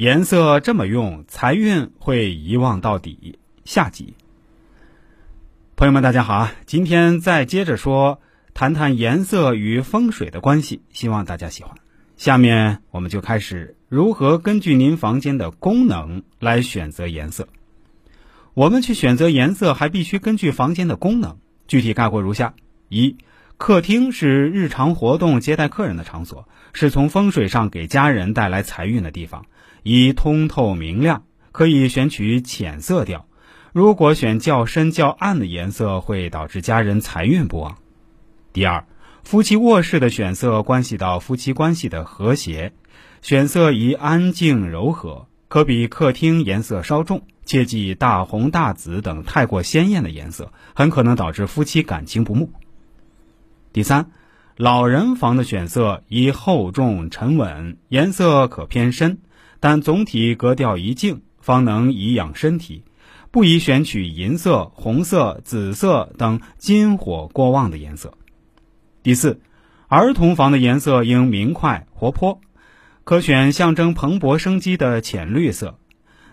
颜色这么用，财运会遗忘到底。下集，朋友们，大家好啊！今天再接着说，谈谈颜色与风水的关系，希望大家喜欢。下面我们就开始如何根据您房间的功能来选择颜色。我们去选择颜色，还必须根据房间的功能。具体概括如下：一、客厅是日常活动、接待客人的场所，是从风水上给家人带来财运的地方。以通透明亮，可以选取浅色调。如果选较深较暗的颜色，会导致家人财运不旺。第二，夫妻卧室的选色关系到夫妻关系的和谐，选色宜安静柔和，可比客厅颜色稍重，切忌大红大紫等太过鲜艳的颜色，很可能导致夫妻感情不睦。第三，老人房的选色宜厚重沉稳，颜色可偏深。但总体格调宜静，方能颐养身体，不宜选取银色、红色、紫色等金火过旺的颜色。第四，儿童房的颜色应明快活泼，可选象征蓬勃生机的浅绿色；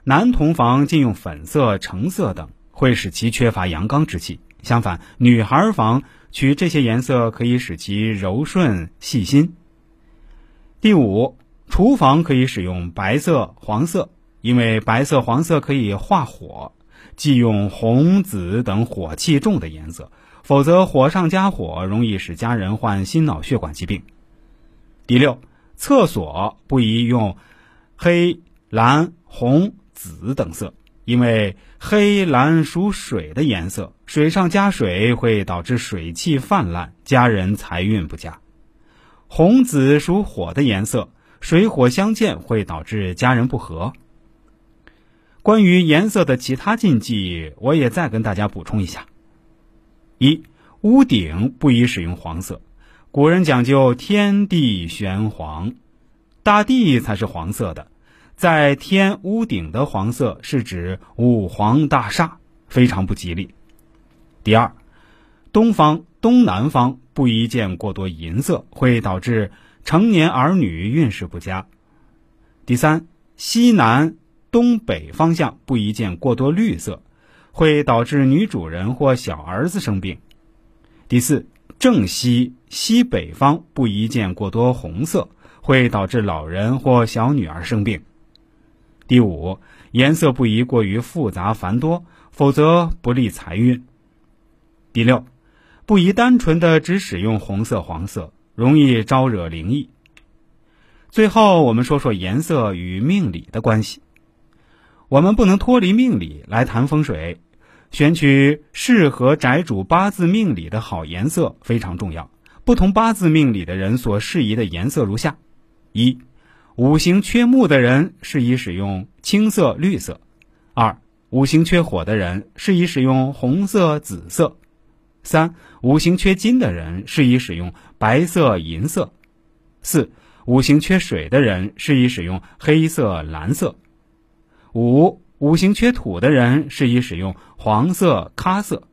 男童房禁用粉色、橙色等，会使其缺乏阳刚之气。相反，女孩房取这些颜色，可以使其柔顺细心。第五。厨房可以使用白色、黄色，因为白色、黄色可以化火，忌用红、紫等火气重的颜色，否则火上加火，容易使家人患心脑血管疾病。第六，厕所不宜用黑、蓝、红、紫等色，因为黑、蓝属水的颜色，水上加水会导致水气泛滥，家人财运不佳。红、紫属火的颜色。水火相见会导致家人不和。关于颜色的其他禁忌，我也再跟大家补充一下：一、屋顶不宜使用黄色。古人讲究天地玄黄，大地才是黄色的，在天屋顶的黄色是指五黄大煞，非常不吉利。第二，东方、东南方不宜见过多银色，会导致。成年儿女运势不佳。第三，西南、东北方向不宜见过多绿色，会导致女主人或小儿子生病。第四，正西、西北方不宜见过多红色，会导致老人或小女儿生病。第五，颜色不宜过于复杂繁多，否则不利财运。第六，不宜单纯的只使用红色、黄色。容易招惹灵异。最后，我们说说颜色与命理的关系。我们不能脱离命理来谈风水，选取适合宅主八字命理的好颜色非常重要。不同八字命理的人所适宜的颜色如下：一、五行缺木的人适宜使用青色、绿色；二、五行缺火的人适宜使用红色、紫色。三五行缺金的人适宜使用白色、银色；四五行缺水的人适宜使用黑色、蓝色；五五行缺土的人适宜使用黄色、咖色。